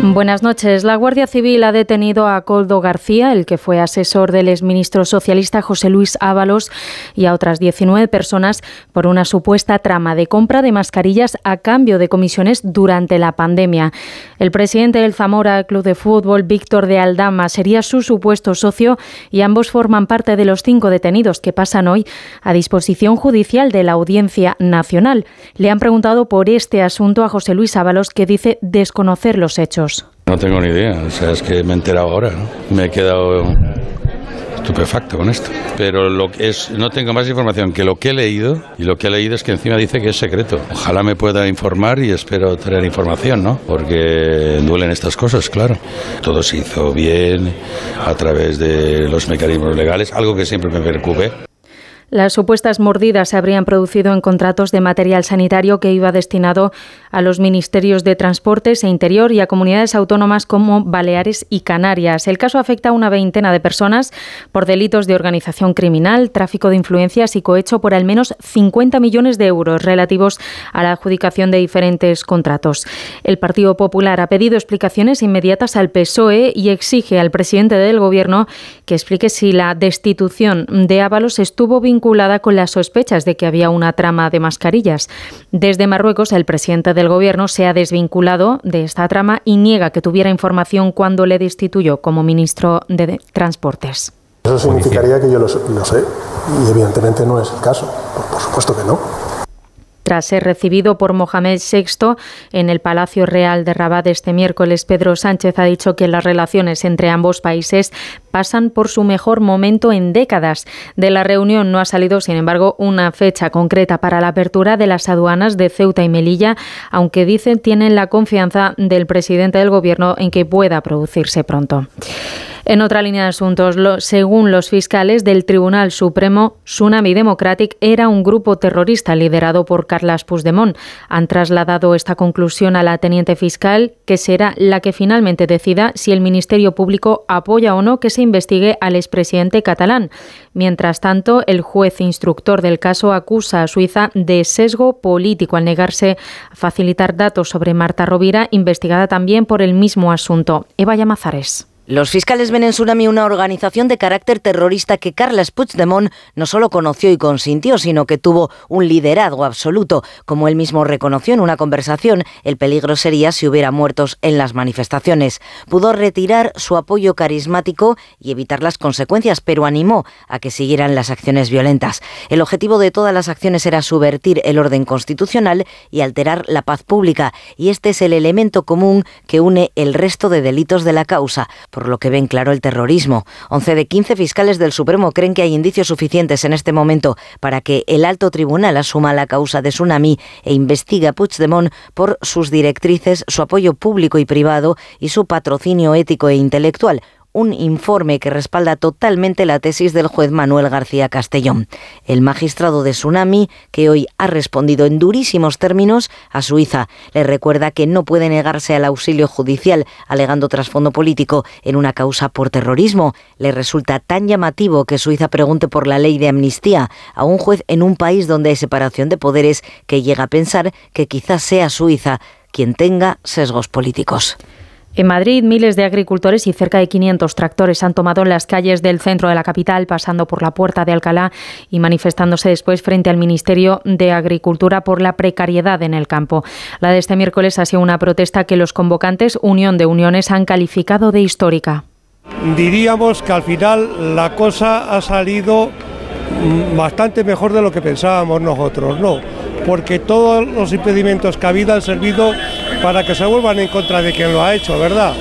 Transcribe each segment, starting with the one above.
Buenas noches. La Guardia Civil ha detenido a Coldo García, el que fue asesor del exministro socialista José Luis Ábalos, y a otras 19 personas por una supuesta trama de compra de mascarillas a cambio de comisiones durante la pandemia. El presidente del Zamora Club de Fútbol, Víctor de Aldama, sería su supuesto socio y ambos forman parte de los cinco detenidos que pasan hoy a disposición judicial de la Audiencia Nacional. Le han preguntado por este asunto a José Luis Ábalos, que dice desconocer los hechos. No tengo ni idea, o sea, es que me he enterado ahora, ¿no? Me he quedado estupefacto con esto. Pero lo que es, no tengo más información que lo que he leído, y lo que he leído es que encima dice que es secreto. Ojalá me pueda informar y espero tener información, ¿no? Porque duelen estas cosas, claro. Todo se hizo bien a través de los mecanismos legales, algo que siempre me preocupe. Las supuestas mordidas se habrían producido en contratos de material sanitario que iba destinado a los ministerios de Transportes e Interior y a comunidades autónomas como Baleares y Canarias. El caso afecta a una veintena de personas por delitos de organización criminal, tráfico de influencias y cohecho por al menos 50 millones de euros relativos a la adjudicación de diferentes contratos. El Partido Popular ha pedido explicaciones inmediatas al PSOE y exige al presidente del Gobierno que explique si la destitución de Ábalos estuvo vinculada vinculada con las sospechas de que había una trama de mascarillas. Desde Marruecos, el presidente del gobierno se ha desvinculado de esta trama y niega que tuviera información cuando le destituyó como ministro de Transportes. Eso significaría que yo lo, sé y evidentemente no es el caso. por supuesto que no. Tras ser recibido por Mohamed VI en el Palacio Real de Rabat este miércoles, Pedro Sánchez ha dicho que las relaciones entre ambos países pasan por su mejor momento en décadas. De la reunión no ha salido, sin embargo, una fecha concreta para la apertura de las aduanas de Ceuta y Melilla, aunque dicen tienen la confianza del presidente del Gobierno en que pueda producirse pronto. En otra línea de asuntos, según los fiscales del Tribunal Supremo, Tsunami Democratic era un grupo terrorista liderado por Carlas Puigdemont. Han trasladado esta conclusión a la teniente fiscal, que será la que finalmente decida si el Ministerio Público apoya o no que se investigue al expresidente catalán. Mientras tanto, el juez instructor del caso acusa a Suiza de sesgo político al negarse a facilitar datos sobre Marta Rovira, investigada también por el mismo asunto. Eva Llamazares. Los fiscales ven en Tsunami una organización de carácter terrorista que Carles Puigdemont no solo conoció y consintió, sino que tuvo un liderazgo absoluto. Como él mismo reconoció en una conversación, el peligro sería si hubiera muertos en las manifestaciones. Pudo retirar su apoyo carismático y evitar las consecuencias, pero animó a que siguieran las acciones violentas. El objetivo de todas las acciones era subvertir el orden constitucional y alterar la paz pública, y este es el elemento común que une el resto de delitos de la causa por lo que ven claro el terrorismo. 11 de 15 fiscales del Supremo creen que hay indicios suficientes en este momento para que el alto tribunal asuma la causa de Tsunami e investigue a Puigdemont por sus directrices, su apoyo público y privado y su patrocinio ético e intelectual, un informe que respalda totalmente la tesis del juez Manuel García Castellón. El magistrado de Tsunami, que hoy ha respondido en durísimos términos a Suiza, le recuerda que no puede negarse al auxilio judicial, alegando trasfondo político en una causa por terrorismo. Le resulta tan llamativo que Suiza pregunte por la ley de amnistía a un juez en un país donde hay separación de poderes que llega a pensar que quizás sea Suiza quien tenga sesgos políticos. En Madrid, miles de agricultores y cerca de 500 tractores han tomado las calles del centro de la capital, pasando por la Puerta de Alcalá y manifestándose después frente al Ministerio de Agricultura por la precariedad en el campo. La de este miércoles ha sido una protesta que los convocantes Unión de Uniones han calificado de histórica. Diríamos que al final la cosa ha salido bastante mejor de lo que pensábamos nosotros, ¿no? Porque todos los impedimentos que ha habido han servido para que se vuelvan en contra de quien lo ha hecho, ¿verdad?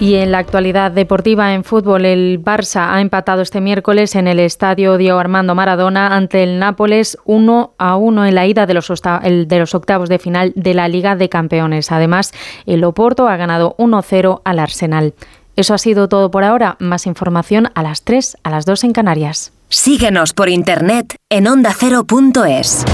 Y en la actualidad deportiva en fútbol, el Barça ha empatado este miércoles en el estadio Diego Armando Maradona ante el Nápoles 1 a 1 en la ida de los, de los octavos de final de la Liga de Campeones. Además, el Oporto ha ganado 1-0 al Arsenal. Eso ha sido todo por ahora. Más información a las 3, a las 2 en Canarias. Síguenos por internet en ondacero.es.